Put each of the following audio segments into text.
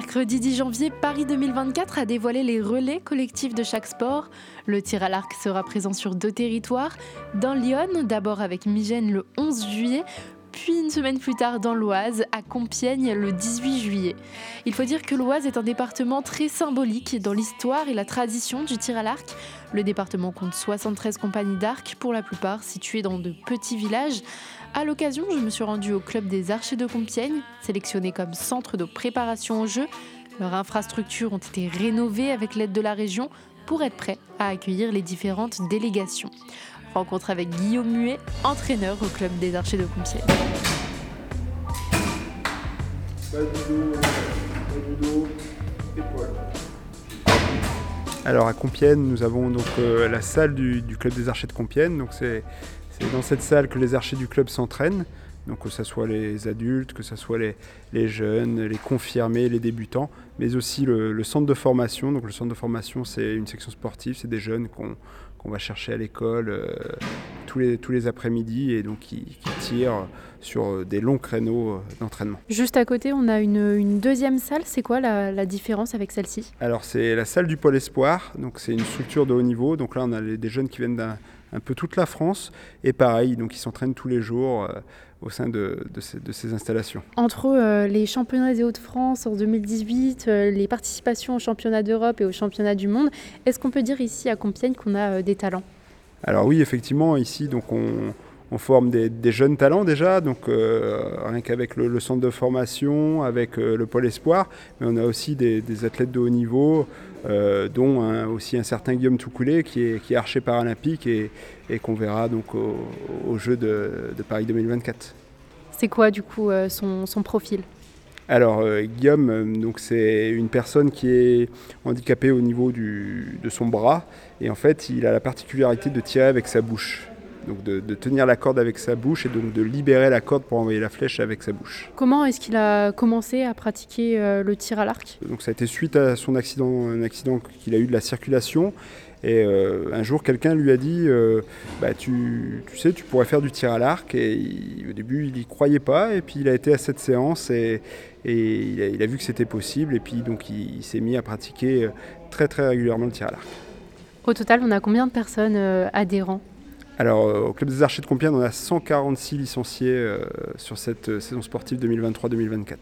Mercredi 10 janvier, Paris 2024 a dévoilé les relais collectifs de chaque sport. Le tir à l'arc sera présent sur deux territoires. Dans Lyon, d'abord avec Migène le 11 juillet, puis une semaine plus tard dans l'Oise, à Compiègne le 18 juillet. Il faut dire que l'Oise est un département très symbolique dans l'histoire et la tradition du tir à l'arc. Le département compte 73 compagnies d'arc, pour la plupart situées dans de petits villages. À l'occasion, je me suis rendue au club des Archers de Compiègne, sélectionné comme centre de préparation aux Jeux. Leurs infrastructures ont été rénovées avec l'aide de la région pour être prêts à accueillir les différentes délégations. Rencontre avec Guillaume Muet, entraîneur au club des Archers de Compiègne. Alors à Compiègne, nous avons donc euh, la salle du, club des Archers de Compiègne. Donc c'est dans cette salle que les archers du club s'entraînent. Donc que ce soit les adultes, que ce soit les, jeunes, les confirmés, les débutants, mais aussi le, centre de formation. Donc le centre de formation, c'est une section sportive, c'est des jeunes qu'on va chercher à l'école euh, tous les, tous les après-midi et donc qui, tirent sur des longs créneaux euh, d'entraînement. Juste à côté, on a une, deuxième salle. C'est quoi la, la, différence avec celle-ci? Alors c'est la salle du Pôle Espoir. Donc c'est une structure de haut niveau. Donc là, on a des jeunes qui viennent d'un un peu toute la France. Et pareil, donc ils s'entraînent tous les jours euh, au sein de, ces, installations. Entre euh, les championnats des Hauts-de-France en 2018, euh, les participations aux championnats d'Europe et aux championnats du monde, est-ce qu'on peut dire ici à Compiègne qu'on a des talents? Alors oui, effectivement, ici, donc on, forme des, jeunes talents déjà, donc rien qu'avec le, centre de formation, avec le pôle espoir, mais on a aussi des, des athlètes de haut niveau. Euh, dont aussi un certain Guillaume Toucoulé qui est, qui est archer paralympique et, et qu'on verra donc au, au Jeux de, Paris 2024. C'est quoi du coup euh, son, son, profil? Alors euh, Guillaume, donc c'est une personne qui est handicapée au niveau du, de son bras et en fait il a la particularité de tirer avec sa bouche donc de, tenir la corde avec sa bouche et donc de libérer la corde pour envoyer la flèche avec sa bouche. Comment est-ce qu'il a commencé à pratiquer euh, le tir à l'arc? Donc ça a été suite à son accident, un accident qu'il a eu de la circulation. Et euh, un jour, quelqu'un lui a dit euh, bah, tu, sais, tu pourrais faire du tir à l'arc. Et au début, il n'y croyait pas. Et puis, il a été à cette séance et, il, a, vu que c'était possible. Et puis, donc, il, s'est mis à pratiquer très, très régulièrement le tir à l'arc. Au total, on a combien de personnes adhérents? Alors, euh, au Club des Archers de Compiègne, on a 146 licenciés euh, sur cette euh, saison sportive 2023-2024.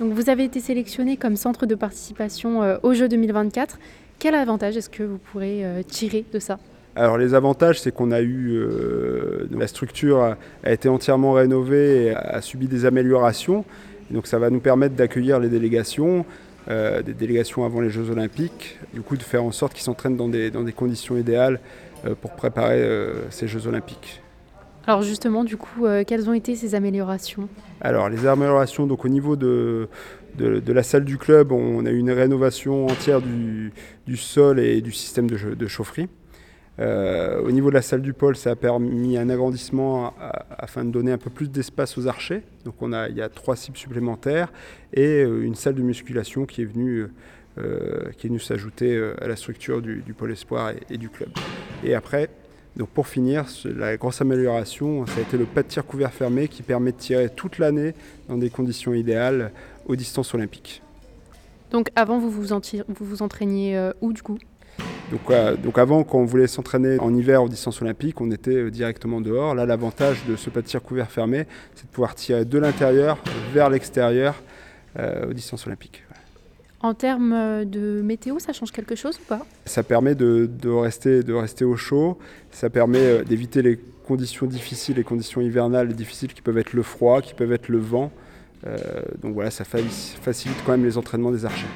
Donc, vous avez été sélectionné comme centre de participation aux Jeux 2024. Quel avantage est-ce que vous pourrez tirer de ça? Alors les avantages, c'est qu'on a eu, la structure a, été entièrement rénovée et a, subi des améliorations. donc ça va nous permettre d'accueillir les délégations, des délégations avant les Jeux Olympiques, du coup de faire en sorte qu'ils s'entraînent dans des, dans des conditions idéales euh, pour préparer euh, ces Jeux olympiques. Alors justement, du coup, euh, quelles ont été ces améliorations? Alors les améliorations, donc au niveau de, de, la salle du club, on a eu une rénovation entière du, du sol et du système de, de chaufferie. Au niveau de la salle du pôle, ça a permis un agrandissement afin de donner un peu plus d'espace aux archers. Donc on a, il y a trois cibles supplémentaires et une salle de musculation qui est venue euh, qui est venu s'ajouter euh, à la structure du, pôle espoir et, du club. Et après, donc pour finir, la grosse amélioration, ça a été le pas de tir couvert fermé qui permet de tirer toute l'année dans des conditions idéales aux distances olympiques. Donc avant, vous vous, entraîniez euh, où du coup? Donc, donc, avant, quand on voulait s'entraîner en hiver aux distances olympiques, on était directement dehors. Là, l'avantage de ce pas de tir couvert fermé, c'est de pouvoir tirer de l'intérieur vers l'extérieur aux distances olympiques. En termes euh, de météo, ça change quelque chose ou pas? Ça permet de, rester, de rester au chaud, ça permet euh, d'éviter les conditions difficiles, les conditions hivernales difficiles qui peuvent être le froid, qui peuvent être le vent. Euh, donc voilà, ça facilite quand même les entraînements des archers.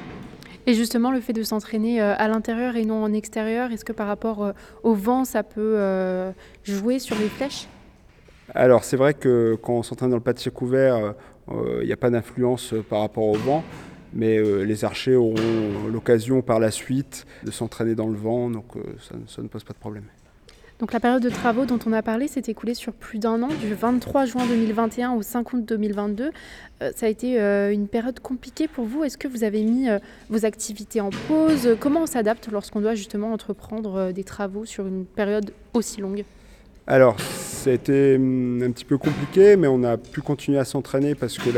Et justement, le fait de s'entraîner à l'intérieur et non en extérieur, est-ce que par rapport au vent, ça peut jouer sur les flèches? Alors c'est vrai que quand on s'entraîne dans le pâtissier couvert, il n'y a pas d'influence par rapport au vent mais euh, les archers auront l'occasion par la suite de s'entraîner dans le vent, donc euh, ça, ne pose pas de problème. Donc la période de travaux dont on a parlé s'est écoulée sur plus d'un an, du 23 juin 2021 au 5 août 2022. Euh, ça a été une période compliquée pour vous. Est-ce que vous avez mis vos activités en pause? Comment on s'adapte lorsqu'on doit justement entreprendre des travaux sur une période aussi longue? Alors, été hum, un petit peu compliqué, mais on a pu continuer à s'entraîner parce que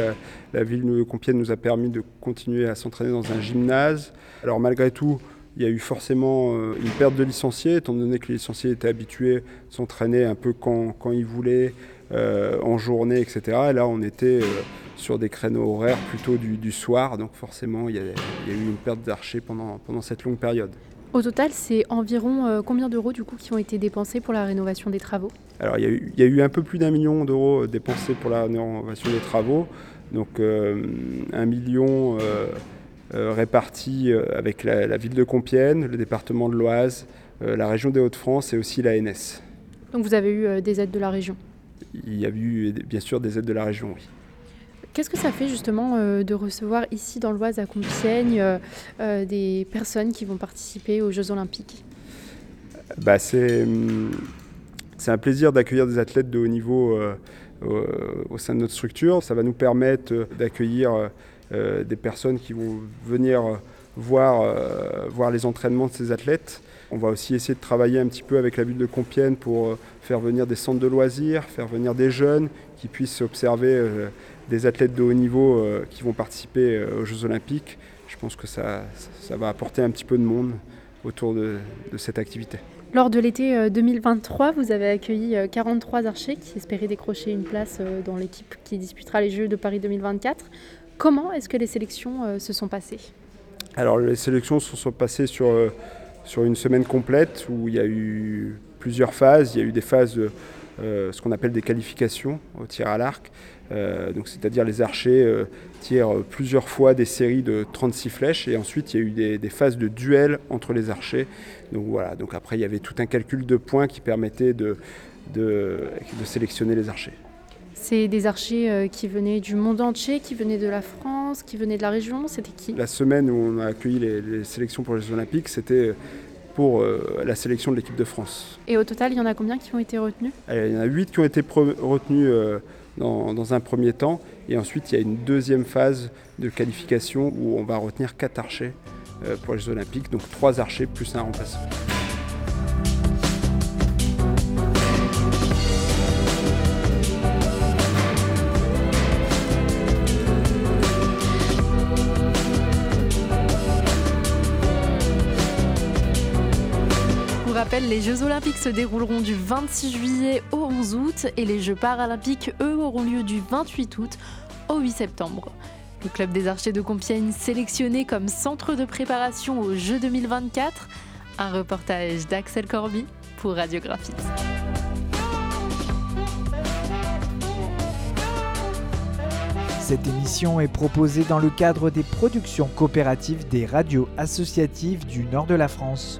la, ville de Compiègne nous a permis de continuer à s'entraîner dans un gymnase. Alors malgré tout, il y a eu forcément euh, une perte de licenciés, étant donné que les licenciés étaient habitués à s'entraîner un peu quand, ils voulaient, euh, en journée, etc. Et là, on était euh, sur des créneaux horaires plutôt du, soir, donc forcément, il y, a, eu une perte d'archers pendant cette longue période. Au total, c'est environ euh, combien d'euros du coup qui ont été dépensés pour la rénovation des travaux? Alors il y, a eu, un peu plus d'un million d'euros dépensés pour la rénovation des travaux, donc un million réparti avec la, ville de Compiègne, le département de l'Oise, la région des Hauts-de-France et aussi l'ANS. Donc vous avez eu des aides de la région? Il y a eu bien sûr des aides de la région, oui. Qu'est-ce que ça fait justement euh, de recevoir ici dans l'Oise à Compiègne euh, euh, des personnes qui vont participer aux Jeux Olympiques? Bah, hum, c'est, un plaisir d'accueillir des athlètes de haut niveau au sein de notre structure. Ça va nous permettre d'accueillir des personnes qui vont venir voir, voir les entraînements de ces athlètes. On va aussi essayer de travailler un petit peu avec la ville de Compiègne pour faire venir des centres de loisirs, faire venir des jeunes qui puissent observer des athlètes de haut niveau euh, qui vont participer euh, aux Jeux Olympiques. Je pense que ça, ça va apporter un petit peu de monde autour de, cette activité. Lors de l'été 2023, euh, vous avez accueilli 43 archers qui espéraient décrocher une place dans l'équipe qui disputera les Jeux de Paris 2024. Comment est-ce que les sélections se sont passées? Alors les sélections se sont passées sur, sur une semaine complète où il y a eu plusieurs phases. Il y a eu des phases, ce qu'on appelle des qualifications au tir à l'arc. Euh, c'est-à-dire les archers euh, tirent plusieurs fois des séries de 36 flèches et ensuite il y a eu des, phases de duel entre les archers. Donc voilà, donc après il y avait tout un calcul de points qui permettait de, de, sélectionner les archers. C'est des archers euh, qui venaient du monde entier, qui venaient de la France, qui venaient de la région, c'était qui? La semaine où on a accueilli les, sélections pour les Jeux Olympiques, c'était pour la sélection de l'équipe de France. Et au total, il y en a combien qui ont été retenus? Il y en a 8 qui ont été retenus dans, un premier temps. Et ensuite, il y a une deuxième phase de qualification où on va retenir quatre archers euh, pour les Jeux Olympiques, donc trois archers plus un remplaçant. Les Jeux Olympiques se dérouleront du 26 juillet au 11 août et les Jeux Paralympiques, eux, auront lieu du 28 août au 8 septembre. Le club des archers de Compiègne sélectionné comme centre de préparation aux Jeux 2024. Un reportage d'Axel Corby pour Radiographie. Cette émission est proposée dans le cadre des productions coopératives des radios associatives du nord de la France